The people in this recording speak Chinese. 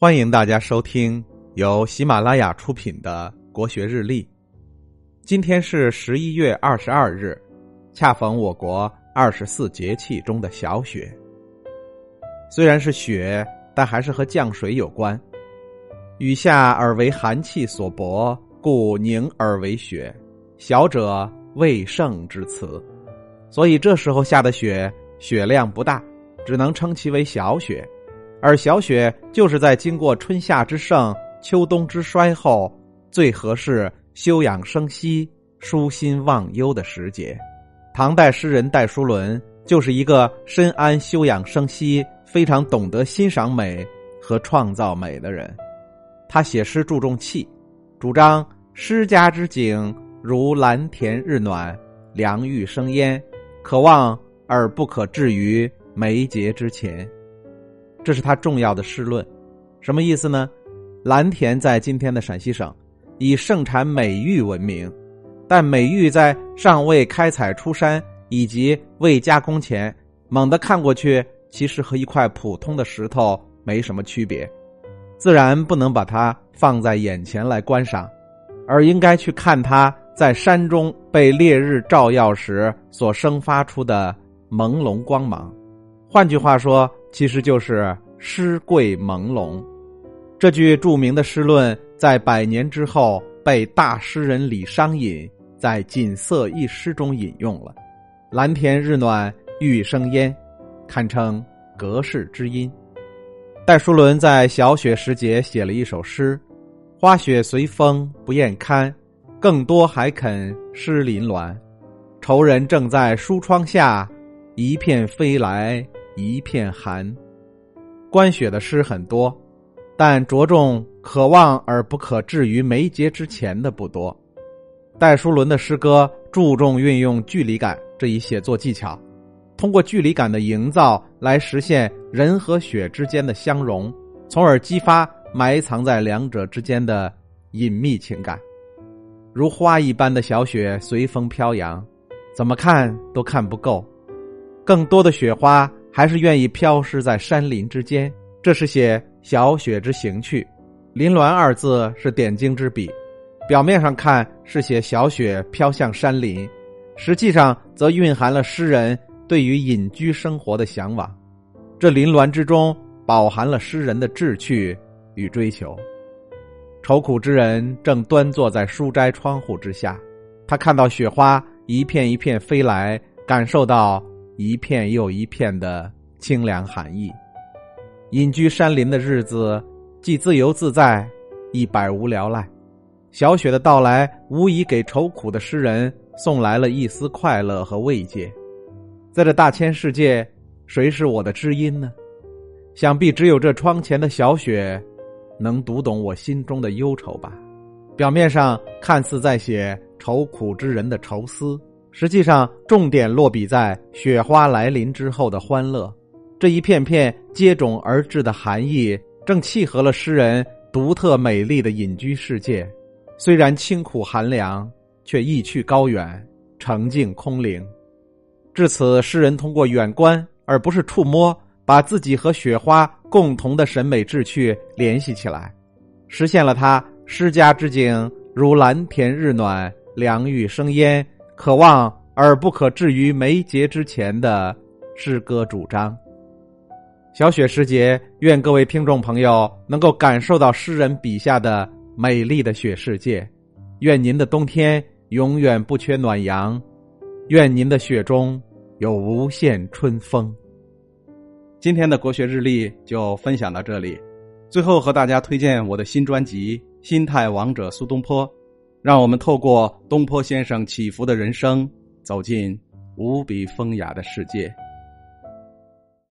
欢迎大家收听由喜马拉雅出品的《国学日历》。今天是十一月二十二日，恰逢我国二十四节气中的小雪。虽然是雪，但还是和降水有关。雨下而为寒气所薄，故凝而为雪。小者未盛之词，所以这时候下的雪，雪量不大，只能称其为小雪。而小雪就是在经过春夏之盛、秋冬之衰后，最合适休养生息、舒心忘忧的时节。唐代诗人戴叔伦就是一个深谙休养生息、非常懂得欣赏美和创造美的人。他写诗注重气，主张诗家之景如蓝田日暖、良玉生烟，可望而不可至于眉睫之前。这是他重要的诗论，什么意思呢？蓝田在今天的陕西省，以盛产美玉闻名，但美玉在尚未开采出山以及未加工前，猛地看过去，其实和一块普通的石头没什么区别，自然不能把它放在眼前来观赏，而应该去看它在山中被烈日照耀时所生发出的朦胧光芒。换句话说。其实就是诗贵朦胧，这句著名的诗论在百年之后被大诗人李商隐在《锦瑟一诗》中引用了。蓝田日暖玉生烟，堪称隔世之音。戴叔伦在小雪时节写了一首诗：“花雪随风不厌堪，更多还肯湿林峦。愁人正在书窗下，一片飞来。”一片寒，观雪的诗很多，但着重可望而不可至于眉睫之前的不多。戴叔伦的诗歌注重运用距离感这一写作技巧，通过距离感的营造来实现人和雪之间的相融，从而激发埋藏在两者之间的隐秘情感。如花一般的小雪随风飘扬，怎么看都看不够，更多的雪花。还是愿意飘失在山林之间，这是写小雪之行趣。林峦二字是点睛之笔，表面上看是写小雪飘向山林，实际上则蕴含了诗人对于隐居生活的向往。这林峦之中饱含了诗人的志趣与追求。愁苦之人正端坐在书斋窗户之下，他看到雪花一片一片飞来，感受到。一片又一片的清凉寒意，隐居山林的日子既自由自在，亦百无聊赖。小雪的到来，无疑给愁苦的诗人送来了一丝快乐和慰藉。在这大千世界，谁是我的知音呢？想必只有这窗前的小雪，能读懂我心中的忧愁吧。表面上看似在写愁苦之人的愁思。实际上，重点落笔在雪花来临之后的欢乐，这一片片接踵而至的寒意，正契合了诗人独特美丽的隐居世界。虽然清苦寒凉，却意趣高远，澄净空灵。至此，诗人通过远观而不是触摸，把自己和雪花共同的审美志趣联系起来，实现了他诗家之景如蓝田日暖，凉玉生烟。可望而不可至于眉睫之前的诗歌主张。小雪时节，愿各位听众朋友能够感受到诗人笔下的美丽的雪世界。愿您的冬天永远不缺暖阳，愿您的雪中有无限春风。今天的国学日历就分享到这里，最后和大家推荐我的新专辑《心态王者苏东坡》。让我们透过东坡先生起伏的人生，走进无比风雅的世界。